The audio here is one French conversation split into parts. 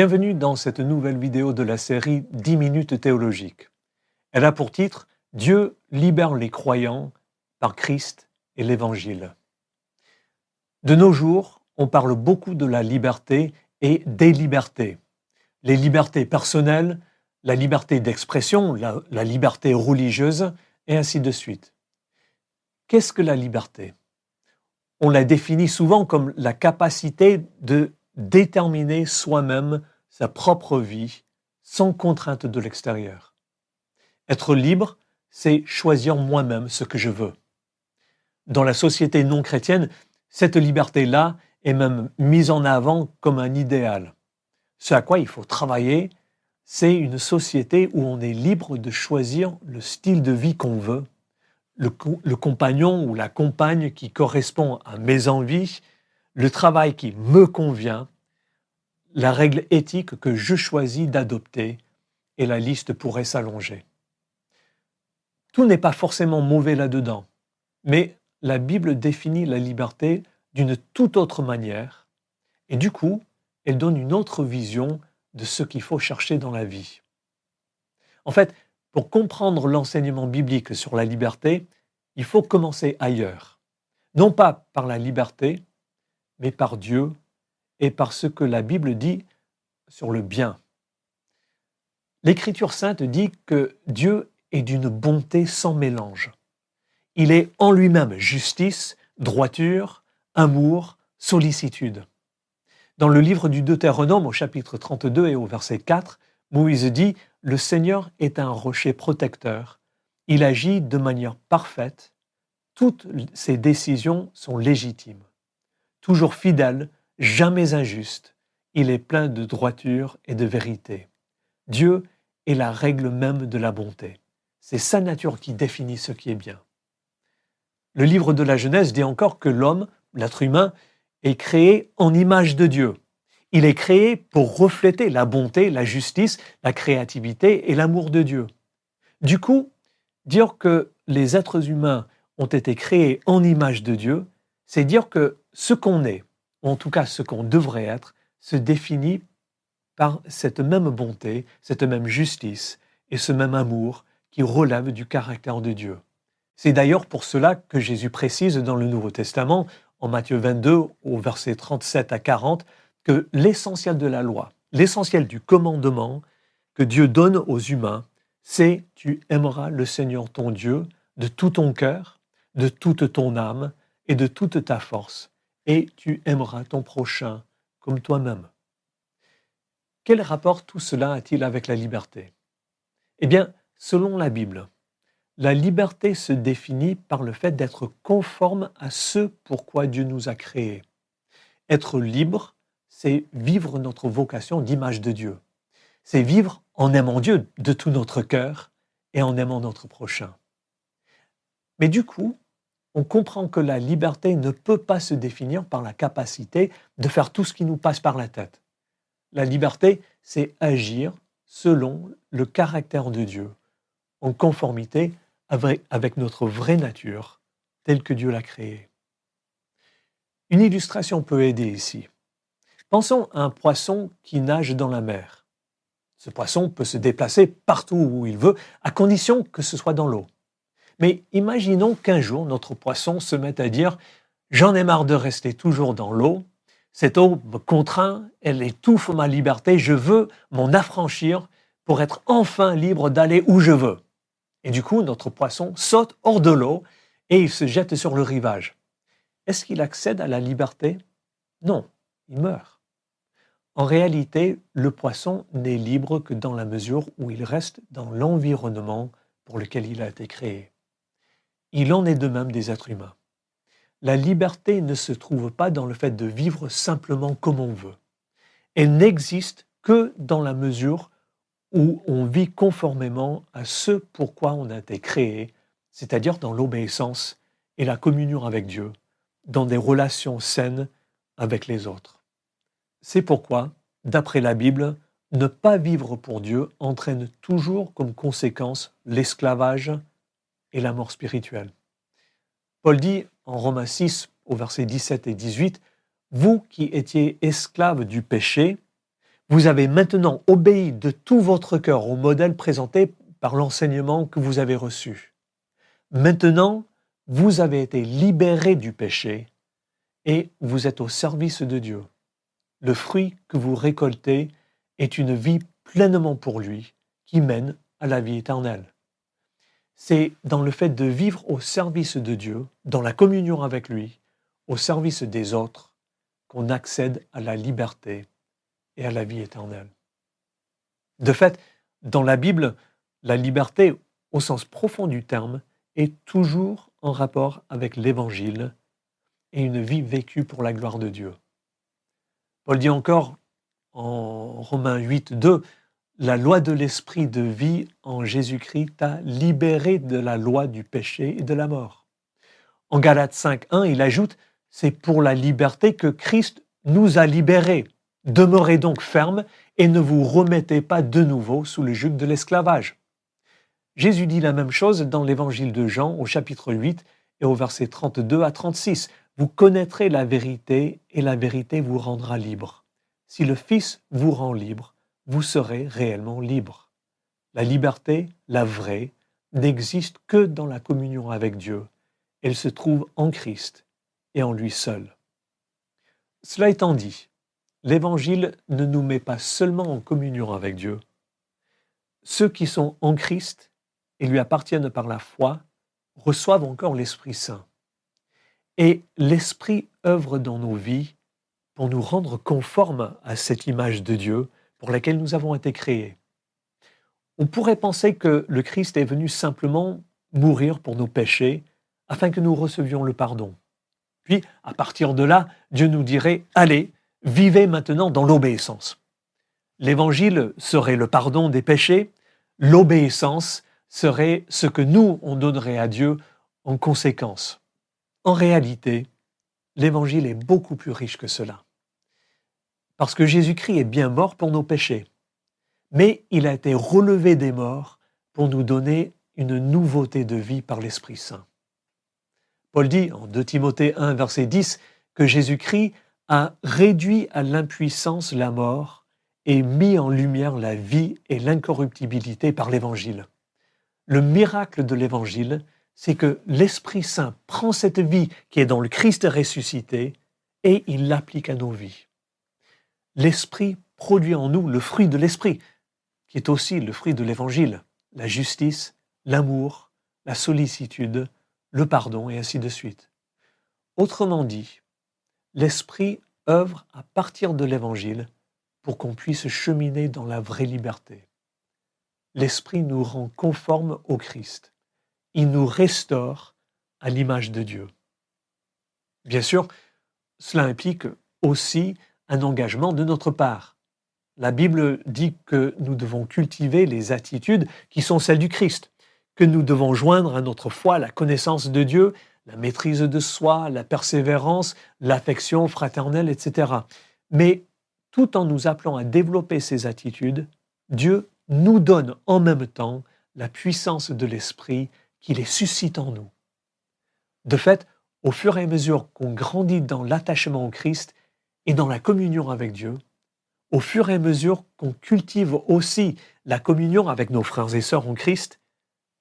Bienvenue dans cette nouvelle vidéo de la série 10 minutes théologiques. Elle a pour titre Dieu libère les croyants par Christ et l'Évangile. De nos jours, on parle beaucoup de la liberté et des libertés. Les libertés personnelles, la liberté d'expression, la, la liberté religieuse, et ainsi de suite. Qu'est-ce que la liberté? On la définit souvent comme la capacité de déterminer soi-même sa propre vie sans contrainte de l'extérieur. Être libre, c'est choisir moi-même ce que je veux. Dans la société non chrétienne, cette liberté-là est même mise en avant comme un idéal. Ce à quoi il faut travailler, c'est une société où on est libre de choisir le style de vie qu'on veut, le, compagnon ou la compagne qui correspond à mes envies, le travail qui me convient, la règle éthique que je choisis d'adopter, et la liste pourrait s'allonger. Tout n'est pas forcément mauvais là-dedans, mais la Bible définit la liberté d'une toute autre manière, et du coup, elle donne une autre vision de ce qu'il faut chercher dans la vie. En fait, pour comprendre l'enseignement biblique sur la liberté, il faut commencer ailleurs. Non pas par la liberté, mais par Dieu et par ce que la Bible dit sur le bien. L'Écriture sainte dit que Dieu est d'une bonté sans mélange. Il est en lui-même justice, droiture, amour, sollicitude. Dans le livre du Deutéronome au chapitre 32 et au verset 4, Moïse dit, Le Seigneur est un rocher protecteur. Il agit de manière parfaite. Toutes ses décisions sont légitimes. Toujours fidèle, jamais injuste, il est plein de droiture et de vérité. Dieu est la règle même de la bonté. C'est sa nature qui définit ce qui est bien. Le livre de la Genèse dit encore que l'homme, l'être humain, est créé en image de Dieu. Il est créé pour refléter la bonté, la justice, la créativité et l'amour de Dieu. Du coup, dire que les êtres humains ont été créés en image de Dieu, c'est dire que ce qu'on est, en tout cas ce qu'on devrait être, se définit par cette même bonté, cette même justice et ce même amour qui relève du caractère de Dieu. C'est d'ailleurs pour cela que Jésus précise dans le Nouveau Testament en Matthieu 22 au verset 37 à 40 que l'essentiel de la loi, l'essentiel du commandement que Dieu donne aux humains, c'est tu aimeras le Seigneur ton Dieu de tout ton cœur, de toute ton âme et de toute ta force, et tu aimeras ton prochain comme toi-même. Quel rapport tout cela a-t-il avec la liberté? Eh bien, selon la Bible, la liberté se définit par le fait d'être conforme à ce pourquoi Dieu nous a créés. Être libre, c'est vivre notre vocation d'image de Dieu. C'est vivre en aimant Dieu de tout notre cœur et en aimant notre prochain. Mais du coup, on comprend que la liberté ne peut pas se définir par la capacité de faire tout ce qui nous passe par la tête. La liberté, c'est agir selon le caractère de Dieu, en conformité avec notre vraie nature, telle que Dieu l'a créée. Une illustration peut aider ici. Pensons à un poisson qui nage dans la mer. Ce poisson peut se déplacer partout où il veut, à condition que ce soit dans l'eau. Mais imaginons qu'un jour, notre poisson se mette à dire J'en ai marre de rester toujours dans l'eau, cette eau me contraint, elle étouffe ma liberté, je veux m'en affranchir pour être enfin libre d'aller où je veux. Et du coup, notre poisson saute hors de l'eau et il se jette sur le rivage. Est-ce qu'il accède à la liberté? Non, il meurt. En réalité, le poisson n'est libre que dans la mesure où il reste dans l'environnement pour lequel il a été créé. Il en est de même des êtres humains. La liberté ne se trouve pas dans le fait de vivre simplement comme on veut. Elle n'existe que dans la mesure où on vit conformément à ce pourquoi on a été créé, c'est-à-dire dans l'obéissance et la communion avec Dieu, dans des relations saines avec les autres. C'est pourquoi, d'après la Bible, ne pas vivre pour Dieu entraîne toujours comme conséquence l'esclavage et la mort spirituelle. Paul dit en Romains 6 au verset 17 et 18, Vous qui étiez esclaves du péché, Vous avez maintenant obéi de tout votre cœur au modèle présenté par l'enseignement que vous avez reçu. Maintenant, vous avez été libérés du péché et vous êtes au service de Dieu. Le fruit que vous récoltez est une vie pleinement pour lui qui mène à la vie éternelle. C'est dans le fait de vivre au service de Dieu, dans la communion avec lui, au service des autres, qu'on accède à la liberté et à la vie éternelle. De fait, dans la Bible, la liberté, au sens profond du terme, est toujours en rapport avec l'Évangile et une vie vécue pour la gloire de Dieu. Paul dit encore en Romains 8, 2, la loi de l'esprit de vie en Jésus-Christ t'a libéré de la loi du péché et de la mort. En Galates 5, 1, il ajoute, c'est pour la liberté que Christ nous a libérés. Demeurez donc fermes et ne vous remettez pas de nouveau sous le joug de l'esclavage. Jésus dit la même chose dans l'évangile de Jean au chapitre 8 et au verset 32 à 36. Vous connaîtrez la vérité et la vérité vous rendra libre. Si le Fils vous rend libre, vous serez réellement libre. La liberté, la vraie, n'existe que dans la communion avec Dieu. Elle se trouve en Christ et en lui seul. Cela étant dit, l'Évangile ne nous met pas seulement en communion avec Dieu. Ceux qui sont en Christ et lui appartiennent par la foi reçoivent encore l'Esprit Saint. Et l'Esprit œuvre dans nos vies pour nous rendre conformes à cette image de Dieu pour laquelle nous avons été créés. On pourrait penser que le Christ est venu simplement mourir pour nos péchés afin que nous recevions le pardon. Puis, à partir de là, Dieu nous dirait, allez, vivez maintenant dans l'obéissance. L'évangile serait le pardon des péchés, l'obéissance serait ce que nous, on donnerait à Dieu en conséquence. En réalité, l'évangile est beaucoup plus riche que cela. Parce que Jésus-Christ est bien mort pour nos péchés, mais il a été relevé des morts pour nous donner une nouveauté de vie par l'Esprit Saint. Paul dit en 2 Timothée 1, verset 10, que Jésus-Christ a réduit à l'impuissance la mort et mis en lumière la vie et l'incorruptibilité par l'Évangile. Le miracle de l'Évangile, c'est que l'Esprit Saint prend cette vie qui est dans le Christ ressuscité et il l'applique à nos vies. L'Esprit produit en nous le fruit de l'Esprit, qui est aussi le fruit de l'Évangile, la justice, l'amour, la sollicitude, le pardon et ainsi de suite. Autrement dit, l'Esprit œuvre à partir de l'Évangile pour qu'on puisse cheminer dans la vraie liberté. L'Esprit nous rend conformes au Christ. Il nous restaure à l'image de Dieu. Bien sûr, cela implique aussi un engagement de notre part. La Bible dit que nous devons cultiver les attitudes qui sont celles du Christ, que nous devons joindre à notre foi la connaissance de Dieu la maîtrise de soi, la persévérance, l'affection fraternelle, etc. Mais tout en nous appelant à développer ces attitudes, Dieu nous donne en même temps la puissance de l'Esprit qui les suscite en nous. De fait, au fur et à mesure qu'on grandit dans l'attachement au Christ et dans la communion avec Dieu, au fur et à mesure qu'on cultive aussi la communion avec nos frères et sœurs en Christ,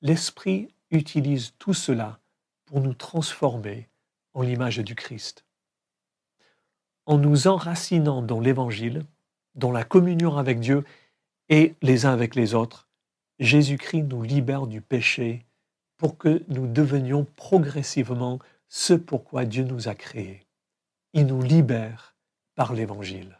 l'Esprit utilise tout cela pour nous transformer en l'image du Christ. En nous enracinant dans l'Évangile, dans la communion avec Dieu et les uns avec les autres, Jésus-Christ nous libère du péché pour que nous devenions progressivement ce pourquoi Dieu nous a créés. Il nous libère par l'Évangile.